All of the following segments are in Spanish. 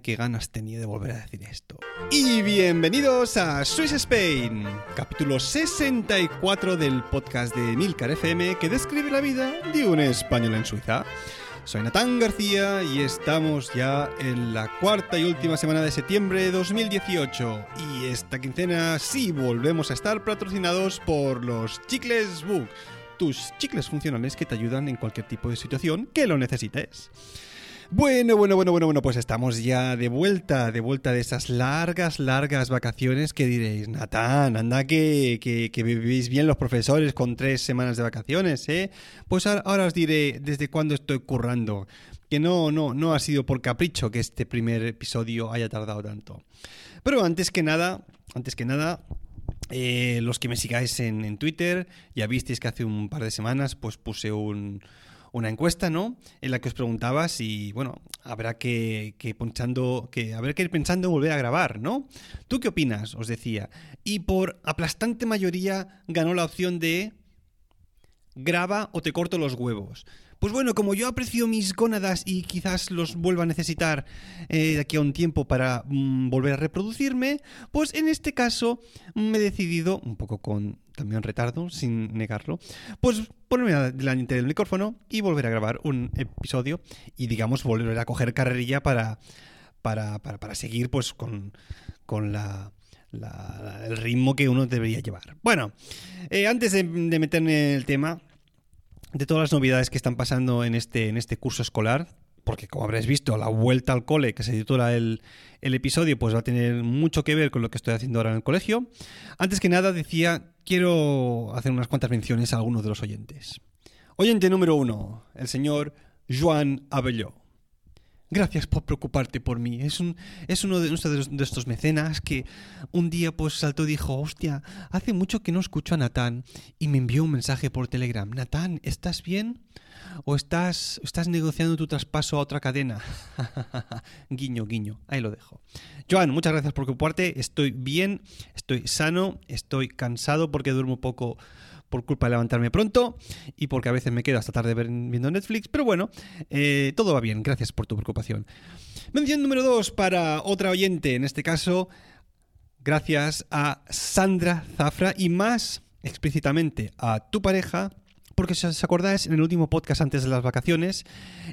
qué ganas tenía de volver a decir esto. Y bienvenidos a Swiss Spain, capítulo 64 del podcast de Milcar FM que describe la vida de un español en Suiza. Soy Natán García y estamos ya en la cuarta y última semana de septiembre de 2018. Y esta quincena sí volvemos a estar patrocinados por los Chicles Book, tus chicles funcionales que te ayudan en cualquier tipo de situación que lo necesites. Bueno, bueno, bueno, bueno, bueno, pues estamos ya de vuelta, de vuelta de esas largas, largas vacaciones que diréis, Natán, anda que, que, vivís bien los profesores con tres semanas de vacaciones, ¿eh? Pues ahora, os diré desde cuándo estoy currando, que no, no, no ha sido por capricho que este primer episodio haya tardado tanto. Pero antes que nada, antes que nada, eh, los que me sigáis en, en Twitter, ya visteis que hace un par de semanas pues puse un una encuesta, ¿no? En la que os preguntaba si, bueno, habrá que, que habrá que ir pensando en volver a grabar, ¿no? ¿Tú qué opinas? Os decía. Y por aplastante mayoría ganó la opción de graba o te corto los huevos. Pues bueno, como yo aprecio mis gónadas y quizás los vuelva a necesitar eh, de aquí a un tiempo para mm, volver a reproducirme, pues en este caso me he decidido, un poco con también retardo, sin negarlo, pues ponerme delante del micrófono y volver a grabar un episodio y digamos volver a coger carrerilla para, para, para, seguir pues con, con la, el ritmo que uno debería llevar. Bueno, eh, antes de meterme en el tema, de todas las novedades que están pasando en este, en este curso escolar, porque como habréis visto, la vuelta al cole que se titula el, el, episodio, pues va a tener mucho que ver con lo que estoy haciendo ahora en el colegio. Antes que nada, decía, quiero hacer unas cuantas menciones a algunos de los oyentes. Oyente número uno, el señor Joan Abelló. Gracias por preocuparte por mí. Es, un, es uno, de, de, estos mecenas que un día pues saltó y dijo, hostia, hace mucho que no escucho a Natán y me envió un mensaje por Telegram. Natán, ¿estás bien? ¿O estás, estás negociando tu traspaso a otra cadena? guiño, guiño. Ahí lo dejo. Joan, muchas gracias por preocuparte. Estoy bien, estoy sano, estoy cansado porque duermo poco por culpa de levantarme pronto y porque a veces me quedo hasta tarde viendo Netflix, pero bueno, eh, todo va bien, gracias por tu preocupación. Mención número dos para otra oyente, en este caso, gracias a Sandra Zafra y más explícitamente a tu pareja porque si os acordáis, en el último podcast antes de las vacaciones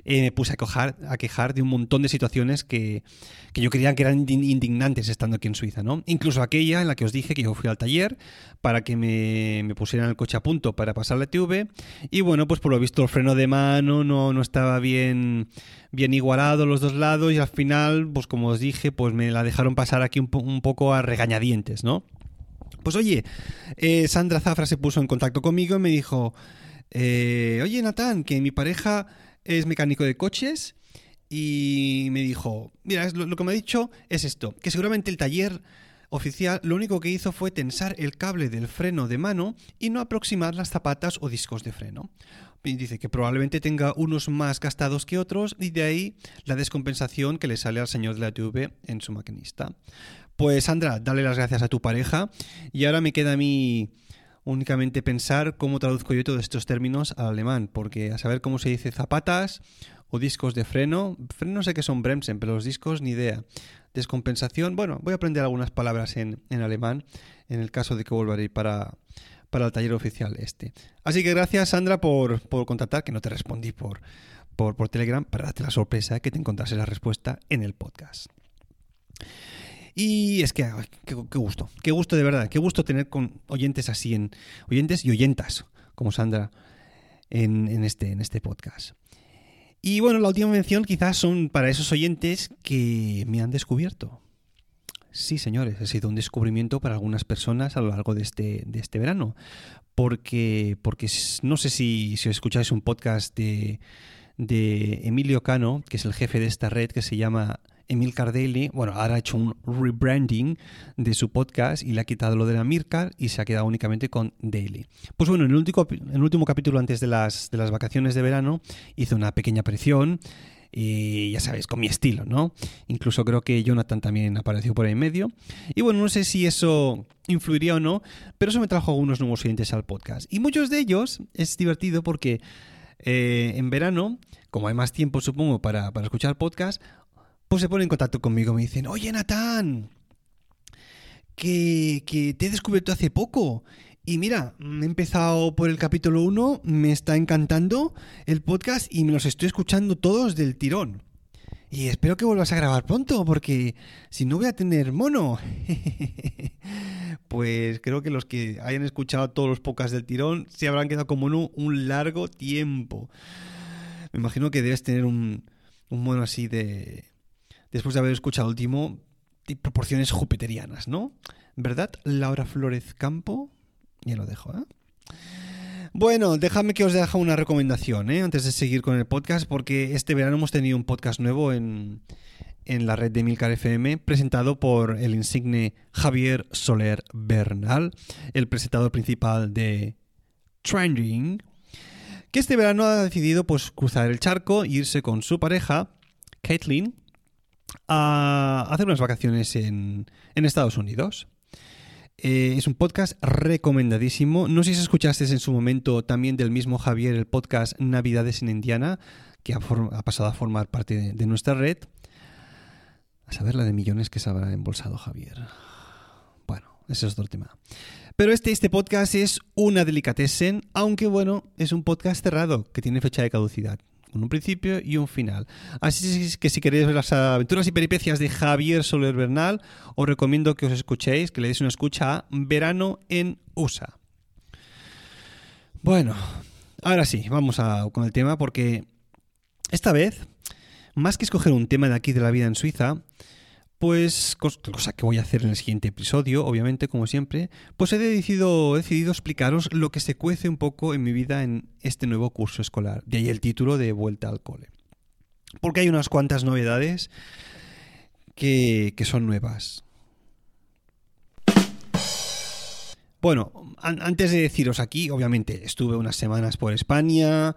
eh, me puse a quejar, de un montón de situaciones que, yo creía que eran indignantes estando aquí en Suiza, ¿no? Incluso aquella en la que os dije que yo fui al taller para que me, pusieran el coche a punto para pasar la TV y bueno, pues por lo visto el freno de mano no, no estaba bien, bien igualado los dos lados y al final, pues como os dije, pues me la dejaron pasar aquí un, un poco a regañadientes, ¿no? Pues oye, eh, Sandra Zafra se puso en contacto conmigo y me dijo, eh, oye Natán, que mi pareja es mecánico de coches y me dijo, mira, lo, que me ha dicho es esto, que seguramente el taller oficial lo único que hizo fue tensar el cable del freno de mano y no aproximar las zapatas o discos de freno. Dice que probablemente tenga unos más gastados que otros y de ahí la descompensación que le sale al señor de la TV en su maquinista. Pues Sandra, dale las gracias a tu pareja y ahora me queda a mí únicamente pensar cómo traduzco yo todos estos términos al alemán, porque a saber cómo se dice zapatas o discos de freno, freno sé que son Bremsen, pero los discos ni idea. Descompensación, bueno, voy a aprender algunas palabras en, alemán en el caso de que ir para, para el taller oficial este. Así que gracias Sandra por, por contactar, que no te respondí por, por, por Telegram, para darte la sorpresa que te encontrase la respuesta en el podcast. Y es que, qué, gusto, qué gusto de verdad, qué gusto tener con oyentes así, en oyentes y oyentas, como Sandra, en, este, en este podcast. Y bueno, la última mención quizás son para esos oyentes que me han descubierto. Sí, señores, ha sido un descubrimiento para algunas personas a lo largo de este, de este verano. Porque, porque no sé si, si escucháis un podcast de, de Emilio Cano, que es el jefe de esta red, que se llama Emil Cardelli, bueno, ahora ha hecho un rebranding de su podcast y le ha quitado lo de la Mircar y se ha quedado únicamente con Daily. Pues bueno, en el último, capítulo antes de las, de las vacaciones de verano hizo una pequeña aparición y ya sabéis, con mi estilo, ¿no? Incluso creo que Jonathan también apareció por ahí en medio. Y bueno, no sé si eso influiría o no, pero eso me trajo algunos nuevos oyentes al podcast. Y muchos de ellos es divertido porque eh, en verano, como hay más tiempo supongo para, para escuchar podcast, pues se ponen en contacto conmigo, me dicen, oye Natán, que, que te he descubierto hace poco. Y mira, he empezado por el capítulo 1, me está encantando el podcast y me los estoy escuchando todos del tirón. Y espero que vuelvas a grabar pronto, porque si no voy a tener mono. pues creo que los que hayan escuchado todos los podcasts del tirón se habrán quedado como mono un largo tiempo. Me imagino que debes tener un, un mono así de... Después de haber escuchado último, proporciones jupiterianas, ¿no? ¿Verdad, Laura Flores Campo? Ya lo dejo, ¿eh? Bueno, déjame que os deje una recomendación ¿eh? antes de seguir con el podcast, porque este verano hemos tenido un podcast nuevo en, la red de Milcar FM, presentado por el insigne Javier Soler Bernal, el presentador principal de Trending, que este verano ha decidido pues, cruzar el charco e irse con su pareja, Caitlin, a hacer unas vacaciones en, en Estados Unidos. Eh, es un podcast recomendadísimo. No sé si escuchaste en su momento también del mismo Javier el podcast Navidades en Indiana, que ha, pasado a formar parte de, nuestra red. A saber la de millones que se habrá embolsado Javier. Bueno, ese es otro tema. Pero este, este podcast es una delicatessen, aunque bueno, es un podcast cerrado, que tiene fecha de caducidad un principio y un final. Así que si queréis ver las aventuras y peripecias de Javier Soler Bernal, os recomiendo que os escuchéis, que le deis una escucha a Verano en USA. Bueno, ahora sí, vamos a, con el tema porque esta vez, más que escoger un tema de aquí de la vida en Suiza, pues, cosa que voy a hacer en el siguiente episodio, obviamente, como siempre, pues he decidido, explicaros lo que se cuece un poco en mi vida en este nuevo curso escolar. De ahí el título de Vuelta al Cole. Porque hay unas cuantas novedades que, que son nuevas. Bueno, antes de deciros aquí, obviamente estuve unas semanas por España,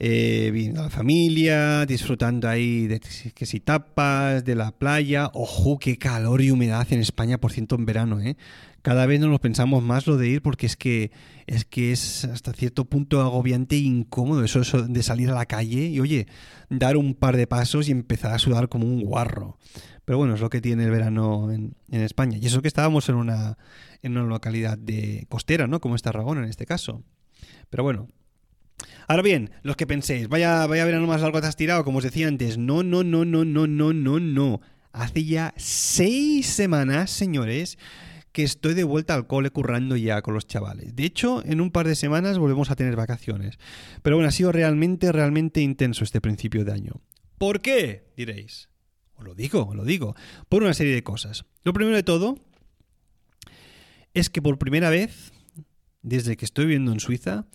eh, viendo a la familia, disfrutando ahí de que si tapas, de la playa. Ojo, qué calor y humedad en España, por ciento en verano, ¿eh? Cada vez nos lo pensamos más lo de ir porque es que es que es hasta cierto punto agobiante e incómodo eso, eso de salir a la calle y oye, dar un par de pasos y empezar a sudar como un guarro. Pero bueno, es lo que tiene el verano en, en España. Y eso que estábamos en una, en una localidad de costera, ¿no? Como es Tarragona en este caso. Pero bueno. Ahora bien, los que penséis, vaya, vaya verano más largo te has tirado, como os decía antes. No, no, no, no, no, no, no, no. Hace ya seis semanas, señores, que estoy de vuelta al cole currando ya con los chavales. De hecho, en un par de semanas volvemos a tener vacaciones. Pero bueno, ha sido realmente, realmente intenso este principio de año. ¿Por qué? Diréis. Os lo digo, os lo digo. Por una serie de cosas. Lo primero de todo es que por primera vez, desde que estoy viviendo en Suiza,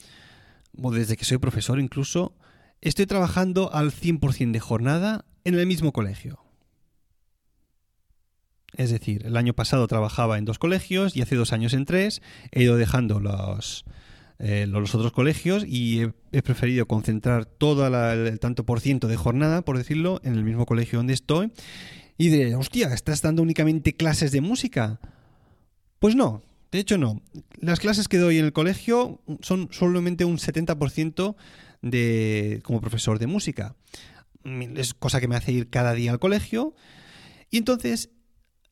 o desde que soy profesor incluso, estoy trabajando al 100% de jornada en el mismo colegio. Es decir, el año pasado trabajaba en dos colegios y hace dos años en tres. He ido dejando los, eh, los otros colegios y he, preferido concentrar todo el tanto por ciento de jornada, por decirlo, en el mismo colegio donde estoy. Y de, hostia, ¿estás dando únicamente clases de música? Pues no, de hecho no. Las clases que doy en el colegio son solamente un 70% de, como profesor de música. Es cosa que me hace ir cada día al colegio. Y entonces,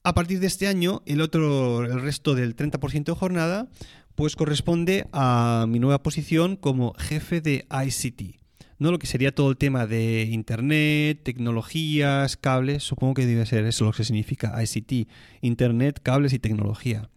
a partir de este año, el otro, el resto del 30% de jornada, pues corresponde a mi nueva posición como jefe de ICT. ¿no? Lo que sería todo el tema de Internet, tecnologías, cables, supongo que debe ser eso lo que significa ICT, Internet, cables y tecnología.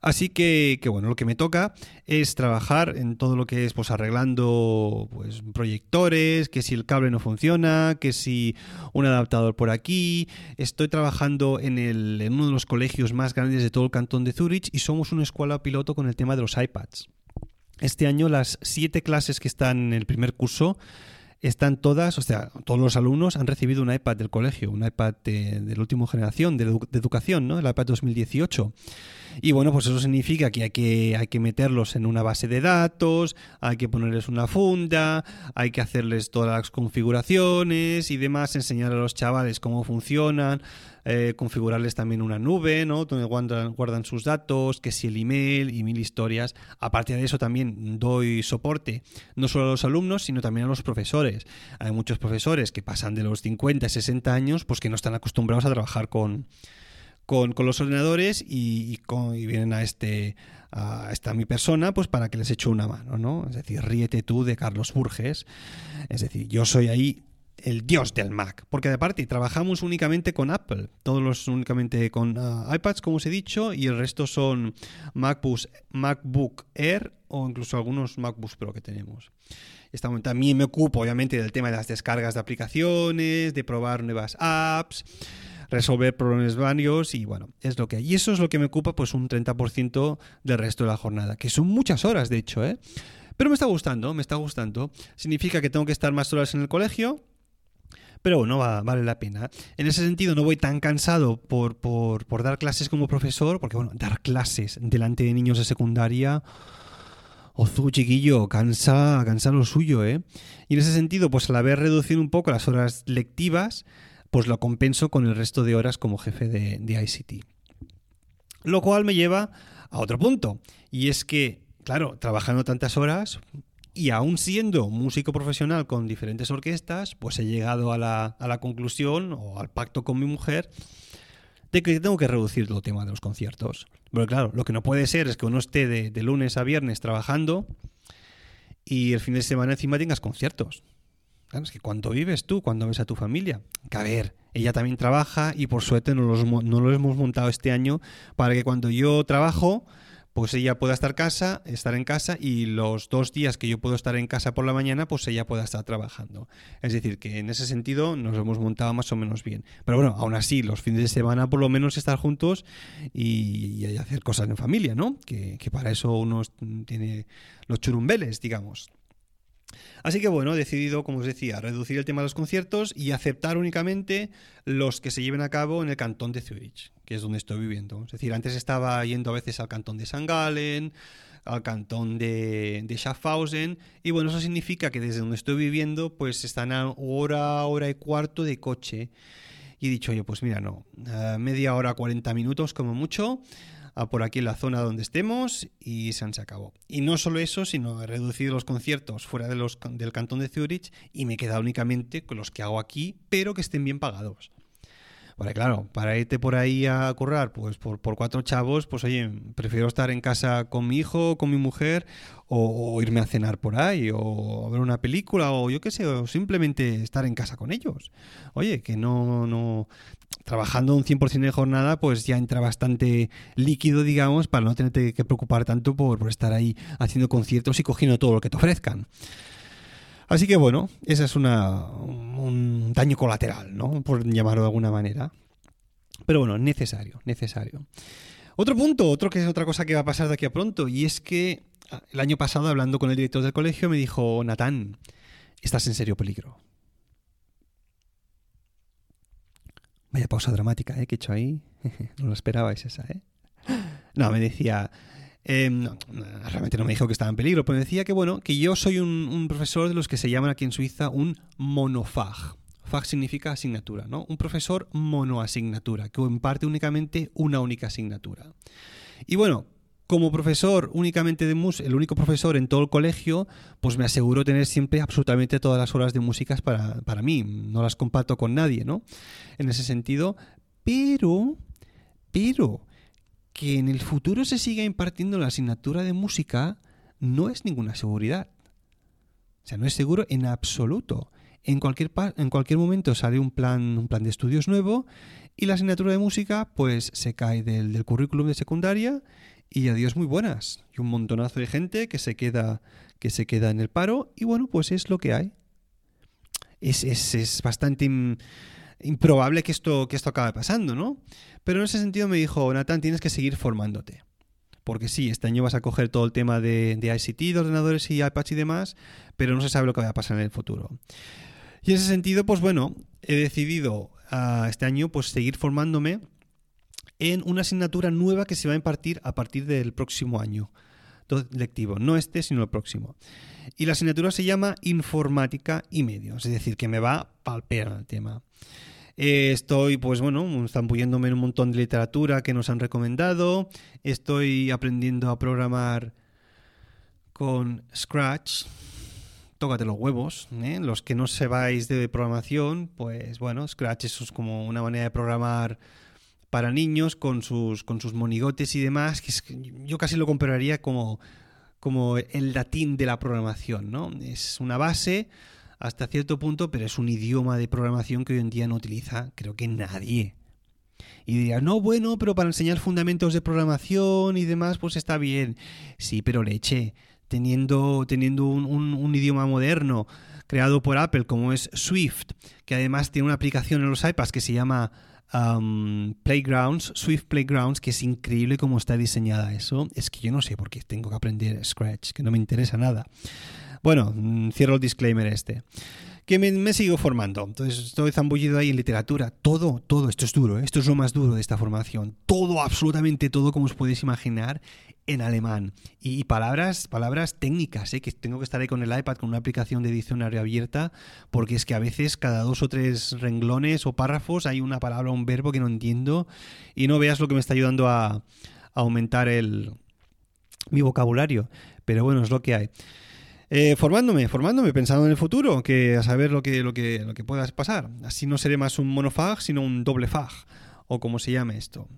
Así que, bueno, lo que me toca es trabajar en todo lo que es pues arreglando pues proyectores, que si el cable no funciona, que si un adaptador por aquí. Estoy trabajando en, el, en uno de los colegios más grandes de todo el cantón de Zurich y somos una escuela piloto con el tema de los iPads. Este año las siete clases que están en el primer curso están todas, o sea, todos los alumnos han recibido un iPad del colegio, un iPad de, la última generación de, de, educación, ¿no? El iPad 2018. Y bueno, pues eso significa que hay, que hay que meterlos en una base de datos, hay que ponerles una funda, hay que hacerles todas las configuraciones y demás, enseñar a los chavales cómo funcionan. eh, configurarles también una nube, ¿no? Donde guardan, guardan, sus datos, que si el email y mil historias. Aparte de eso también doy soporte no solo a los alumnos, sino también a los profesores. Hay muchos profesores que pasan de los 50, 60 años, pues que no están acostumbrados a trabajar con, con, los ordenadores y, vienen a este a esta mi persona pues para que les eche una mano, ¿no? Es decir, ríete tú de Carlos Burges. Es decir, yo soy ahí el dios del Mac. Porque aparte trabajamos únicamente con Apple. Todos los únicamente con ah, iPads, como os he dicho, y el resto son MacBooks, MacBook Air o incluso algunos MacBooks Pro que tenemos. También me ocupo, obviamente, del tema de las descargas de aplicaciones, de probar nuevas apps, resolver problemas varios y bueno, es lo que hay. Y eso es lo que me ocupa pues un 30% del resto de la jornada, que son muchas horas, de hecho, ¿eh? Pero me está gustando, me está gustando. Significa que tengo que estar más horas en el colegio, pero bueno, vale la pena. En ese sentido, no voy tan cansado por, por, dar clases como profesor, porque bueno, dar clases delante de niños de secundaria. Ozu, chiquillo, cansa, cansa lo suyo, ¿eh? Y en ese sentido, pues al haber reducido un poco las horas lectivas, pues lo compenso con el resto de horas como jefe de, de ICT. Lo cual me lleva a otro punto, y es que, claro, trabajando tantas horas, y aún siendo músico profesional con diferentes orquestas, pues he llegado a la, a la conclusión o al pacto con mi mujer de que tengo que reducir el tema de los conciertos. Porque claro, lo que no puede ser es que uno esté de, lunes a viernes trabajando y el fin de semana encima tengas conciertos. Claro, es que cuando vives tú, cuando ves a tu familia. Que a ver, ella también trabaja y por suerte no, los, no lo hemos montado este año para que cuando yo trabajo pues ella pueda estar casa, estar en casa y los dos días que yo puedo estar en casa por la mañana, pues ella pueda estar trabajando. Es decir, que en ese sentido nos hemos montado más o menos bien. Pero bueno, aún así, los fines de semana por lo menos estar juntos y, hacer cosas en familia, ¿no? Que, que para eso uno tiene los churumbeles, digamos. Así que bueno, he decidido, como os decía, reducir el tema de los conciertos y aceptar únicamente los que se lleven a cabo en el cantón de Zurich, que es donde estoy viviendo. Es decir, antes estaba yendo a veces al cantón de St. Gallen, al cantón de, de, Schaffhausen, y bueno, eso significa que desde donde estoy viviendo, pues están a hora, hora y cuarto de coche. Y he dicho, oye, pues mira, no, media hora, 40 minutos como mucho por aquí la zona donde estemos y se acabó. Y no solo eso, sino he reducido los conciertos fuera del cantón de Zurich y me he quedado únicamente con los que hago aquí, pero que estén bien pagados. Porque claro, para irte por ahí a currar, pues por, cuatro chavos, pues oye, prefiero estar en casa con mi hijo, con mi mujer, o, irme a cenar por ahí, o ver una película, o yo qué sé, o simplemente estar en casa con ellos. Oye, que no, no, trabajando un 100% de jornada, pues ya entra bastante líquido, digamos, para no tenerte que preocupar tanto por, por estar ahí haciendo conciertos y cogiendo todo lo que te ofrezcan. Así que bueno, ese es una, un daño colateral, ¿no? Por llamarlo de alguna manera. Pero bueno, necesario, necesario. Otro punto, otro que es otra cosa que va a pasar de aquí a pronto, y es que ah, el año pasado, hablando con el director del colegio, me dijo, Natán, estás en serio peligro. Vaya pausa dramática, ¿eh? Que he hecho ahí. no lo esperabais esa, ¿eh? No, me decía, Em, realmente no me dijo que estaba en peligro, pero me decía que bueno, que yo soy un, profesor de los que se llaman aquí en Suiza un monofag. Fag significa asignatura, ¿no? Un profesor monoasignatura, que imparte únicamente una única asignatura. Y bueno, como profesor únicamente de música, el único profesor en todo el colegio, pues me aseguro tener siempre absolutamente todas las horas de música para, para mí. No las comparto con nadie, ¿no? En ese sentido. Pero, pero, que en el futuro se siga impartiendo la asignatura de música no es ninguna seguridad. O sea, no es seguro en absoluto. En cualquier, en cualquier momento sale un plan, un plan de estudios nuevo y la asignatura de música pues se cae del, del currículum de secundaria y adiós muy buenas. Y un montonazo de gente que se queda, que se queda en el paro y bueno, pues es lo que hay. Es, es, es bastante improbable que esto, que esto acabe pasando, ¿no? Pero en ese sentido me dijo, Nathan, tienes que seguir formándote. Porque sí, este año vas a coger todo el tema de, de ICT, de ordenadores y iPads y demás, pero no se sabe lo que va a pasar en el futuro. Y en ese sentido, pues bueno, he decidido uh, este año pues seguir formándome en una asignatura nueva que se va a impartir a partir del próximo año lectivo, no este, sino el próximo. Y la asignatura se llama Informática y Medios, es decir, que me va a palpear el tema. Eh, estoy, pues bueno, zambulléndome en un montón de literatura que nos han recomendado. Estoy aprendiendo a programar con Scratch. Tócate los huevos. ¿eh? Los que no sepáis de programación, pues bueno, Scratch es como una manera de programar para niños con sus, con sus monigotes y demás, que yo casi lo compararía como, como el latín de la programación, ¿no? Es una base hasta cierto punto, pero es un idioma de programación que hoy en día no utiliza, creo que nadie. Y diría, no, bueno, pero para enseñar fundamentos de programación y demás, pues está bien. Sí, pero leche, teniendo, teniendo un, un idioma moderno creado por Apple como es Swift, que además tiene una aplicación en los iPads que se llama um, Playgrounds, Swift Playgrounds, que es increíble cómo está diseñada eso. Es que yo no sé por qué tengo que aprender Scratch, que no me interesa nada. Bueno, mm, cierro el disclaimer este que me, sigo formando. Entonces estoy zambullido ahí en literatura. Todo, todo, esto es duro, ¿eh? esto es lo más duro de esta formación. Todo, absolutamente todo, como os podéis imaginar, en alemán. Y, palabras, palabras técnicas, ¿eh? que tengo que estar ahí con el iPad con una aplicación de diccionario abierta, porque es que a veces cada dos o tres renglones o párrafos hay una palabra o un verbo que no entiendo y no veas lo que me está ayudando a, a aumentar el, mi vocabulario. Pero bueno, es lo que hay. Eh, formándome, formándome, pensando en el futuro, que a saber lo que, lo que, lo que pueda pasar. Así no seré más un monofag, sino un doble fag, o como se llame esto.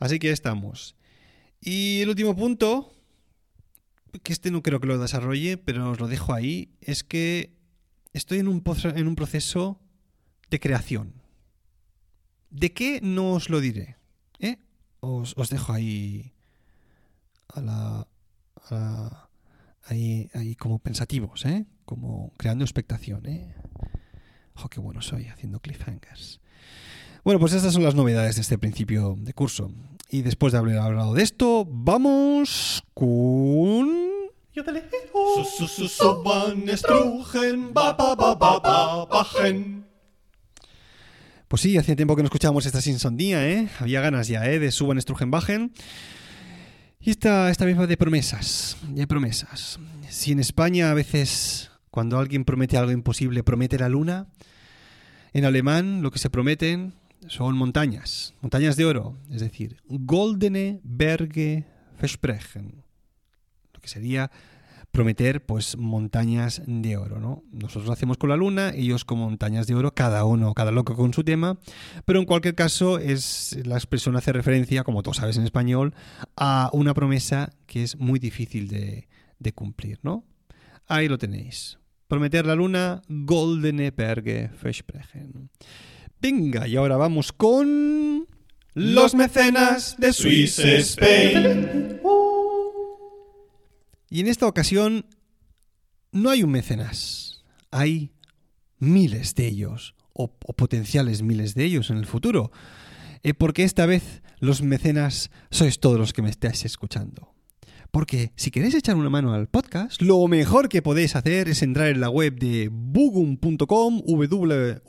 Así que estamos. Y el último punto, que este no creo que lo desarrolle, pero os lo dejo ahí, es que estoy en un, en un proceso de creación. ¿De qué no os lo diré? ¿Eh? Os, os dejo ahí a la, a la ahí, ahí como pensativos, ¿eh? Como creando expectación, ¿eh? Ojo, qué bueno soy haciendo cliffhangers. Bueno, pues estas son las novedades de este principio de curso. Y después de haber hablado de esto, vamos con... Pues sí, hacía tiempo que no escuchábamos esta sinsondía, ¿eh? Había ganas ya, ¿eh? De Suban Strugenbachen. Y esta, esta misma de promesas, de promesas. Si en España a veces cuando alguien promete algo imposible promete la luna, en alemán lo que se prometen son montañas, montañas de oro, es decir, goldene Berge versprechen, lo que sería prometer pues montañas de oro, ¿no? Nosotros lo hacemos con la luna, ellos con montañas de oro, cada uno, cada loco con su tema, pero en cualquier caso es la expresión hace referencia, como tú sabes en español, a una promesa que es muy difícil de, cumplir, ¿no? Ahí lo tenéis. Prometer la luna, Goldene Berge versprechen. Venga, y ahora vamos con los mecenas de Swiss Spain. Y en esta ocasión no hay un mecenas, hay miles de ellos, o, potenciales miles de ellos en el futuro, eh, porque esta vez los mecenas sois todos los que me estáis escuchando. Porque si queréis echar una mano al podcast, lo mejor que podéis hacer es entrar en la web de bugum.com, www.ugum.com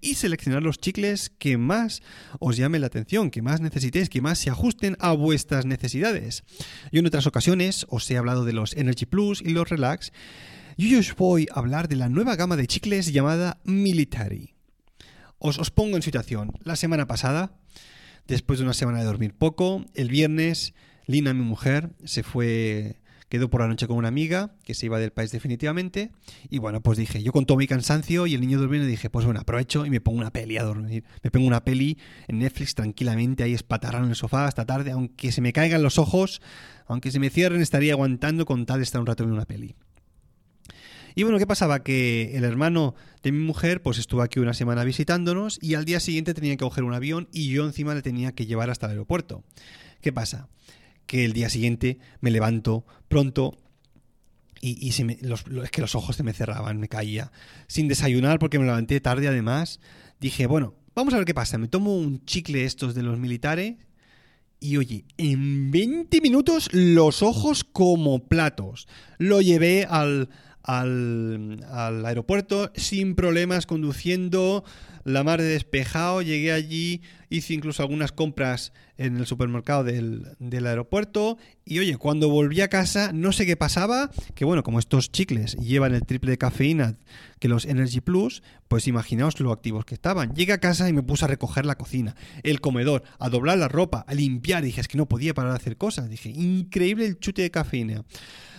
y seleccionar los chicles que más os llamen la atención, que más necesitéis, que más se ajusten a vuestras necesidades. Yo en otras ocasiones os he hablado de los Energy Plus y los Relax, y hoy os voy a hablar de la nueva gama de chicles llamada Military. Os, os pongo en situación. La semana pasada después de una semana de dormir poco. El viernes, Lina, mi mujer, se fue, quedó por la noche con una amiga que se iba del país definitivamente. Y bueno, pues dije, yo con todo mi cansancio y el niño durmiendo, dije, pues bueno, aprovecho y me pongo una peli a dormir. Me pongo una peli en Netflix tranquilamente, ahí espatarrado en el sofá hasta tarde, aunque se me caigan los ojos, aunque se me cierren, estaría aguantando con tal de estar un rato viendo una peli. Y bueno, ¿qué pasaba? Que el hermano de mi mujer pues estuvo aquí una semana visitándonos y al día siguiente tenía que coger un avión y yo encima le tenía que llevar hasta el aeropuerto. ¿Qué pasa? Que el día siguiente me levanto pronto y, se me, es que los ojos se me cerraban, me caía. Sin desayunar porque me levanté tarde además. Dije, bueno, vamos a ver qué pasa. Me tomo un chicle estos de los militares y oye, en 20 minutos los ojos como platos. Lo llevé al, al, aeropuerto sin problemas conduciendo, la mar de despejado, llegué allí, hice incluso algunas compras en el supermercado del, del, aeropuerto y oye, cuando volví a casa no sé qué pasaba, que bueno, como estos chicles llevan el triple de cafeína que los Energy Plus, pues imaginaos lo activos que estaban. Llegué a casa y me puse a recoger la cocina, el comedor, a doblar la ropa, a limpiar, dije, es que no podía parar de hacer cosas, dije, increíble el chute de cafeína.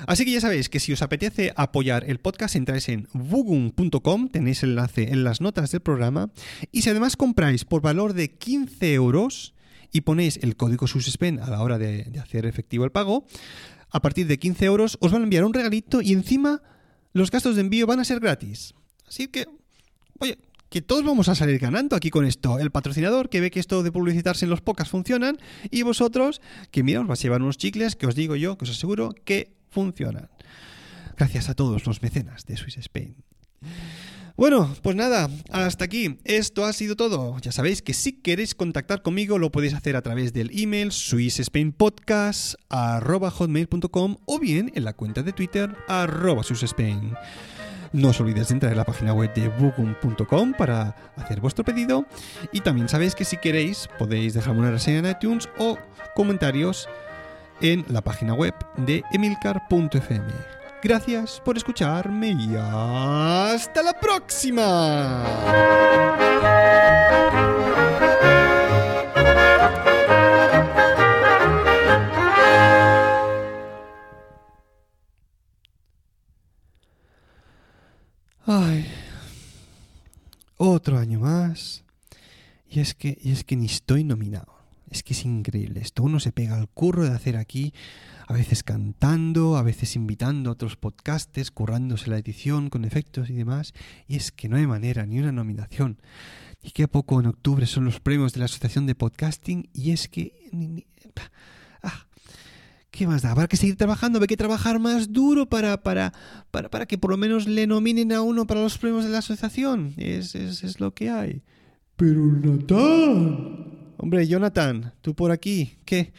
Así que ya sabéis que si os apetece apoyar el podcast, entráis en bugum.com, tenéis el enlace en las notas del programa, y si además compráis por valor de 15 euros, y ponéis el código SUSPEN a la hora de, hacer efectivo el pago, a partir de 15 euros os van a enviar un regalito y encima los gastos de envío van a ser gratis. Así que, oye, que todos vamos a salir ganando aquí con esto. El patrocinador que ve que esto de publicitarse en los pocas funcionan y vosotros que mira, os vais a llevar unos chicles que os digo yo, que os aseguro que funcionan. Gracias a todos los mecenas de Swiss Spain. Bueno, pues nada, hasta aquí. Esto ha sido todo. Ya sabéis que si queréis contactar conmigo lo podéis hacer a través del email swissspainpodcast.com o bien en la cuenta de Twitter arroba swissspain. No os olvidéis de entrar en la página web de bookum.com para hacer vuestro pedido. Y también sabéis que si queréis podéis dejarme una reseña en iTunes o comentarios en la página web de emilcar.fm. Gracias por escucharme y hasta la próxima. Ay, otro año más. Y es que, y es que ni estoy nominado. Es que es increíble. Esto uno se pega al curro de hacer aquí a veces cantando, a veces invitando a otros podcasters, currándose la edición con efectos y demás, y es que no hay manera, ni una nominación. Y que a poco en octubre son los premios de la Asociación de Podcasting, y es que... ah, ¿Qué más da? Habrá que seguir trabajando, hay que trabajar más duro para, para, para, para que por lo menos le nominen a uno para los premios de la asociación. Es, es, es lo que hay. Pero Natán. Hombre, Jonathan, tú por aquí, ¿qué?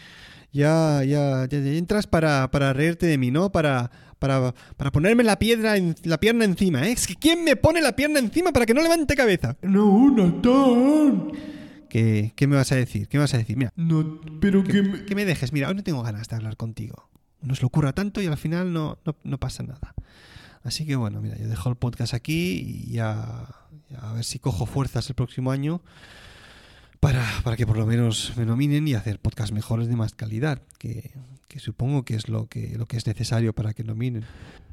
ya, ya, ya, entras para, para, reírte de mí, ¿no? Para, para, para ponerme la piedra en, la pierna encima, ¿eh? Es que ¿quién me pone la pierna encima para que no levante cabeza? No, Natán. ¿Qué, ¿Qué me vas a decir? ¿Qué me vas a decir? Mira. No, pero que, me... que me dejes. Mira, hoy no tengo ganas de hablar contigo. Nos lo ocurra tanto y al final no, no, no, pasa nada. Así que bueno, mira, yo dejo el podcast aquí y ya, ya a ver si cojo fuerzas el próximo año para, para, que por lo menos me nominen y hacer podcasts mejores de más calidad, que, que, supongo que es lo que, lo que es necesario para que nominen.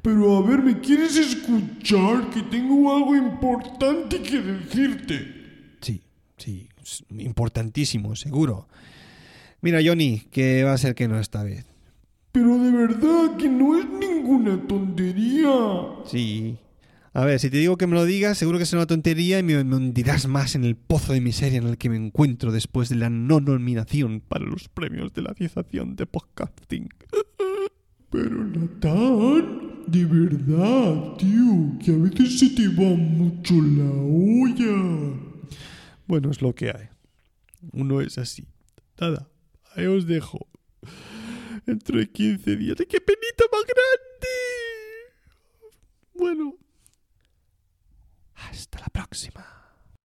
Pero a ver, ¿me quieres escuchar? Que tengo algo importante que decirte. Sí, sí, importantísimo, seguro. Mira, Johnny, que va a ser que no esta vez. Pero de verdad que no es ninguna tontería. Sí, a ver, si te digo que me lo digas, seguro que es una tontería y me, hundirás más en el pozo de miseria en el que me encuentro después de la no nominación para los premios de la Asociación de Podcasting. Pero Natán, de verdad, tío, que a veces se te va mucho la olla. Bueno, es lo que hay. Uno es así. Nada, ahí os dejo. Dentro de 15 días. ¡Qué penita más grande! Bueno. Hasta la próxima.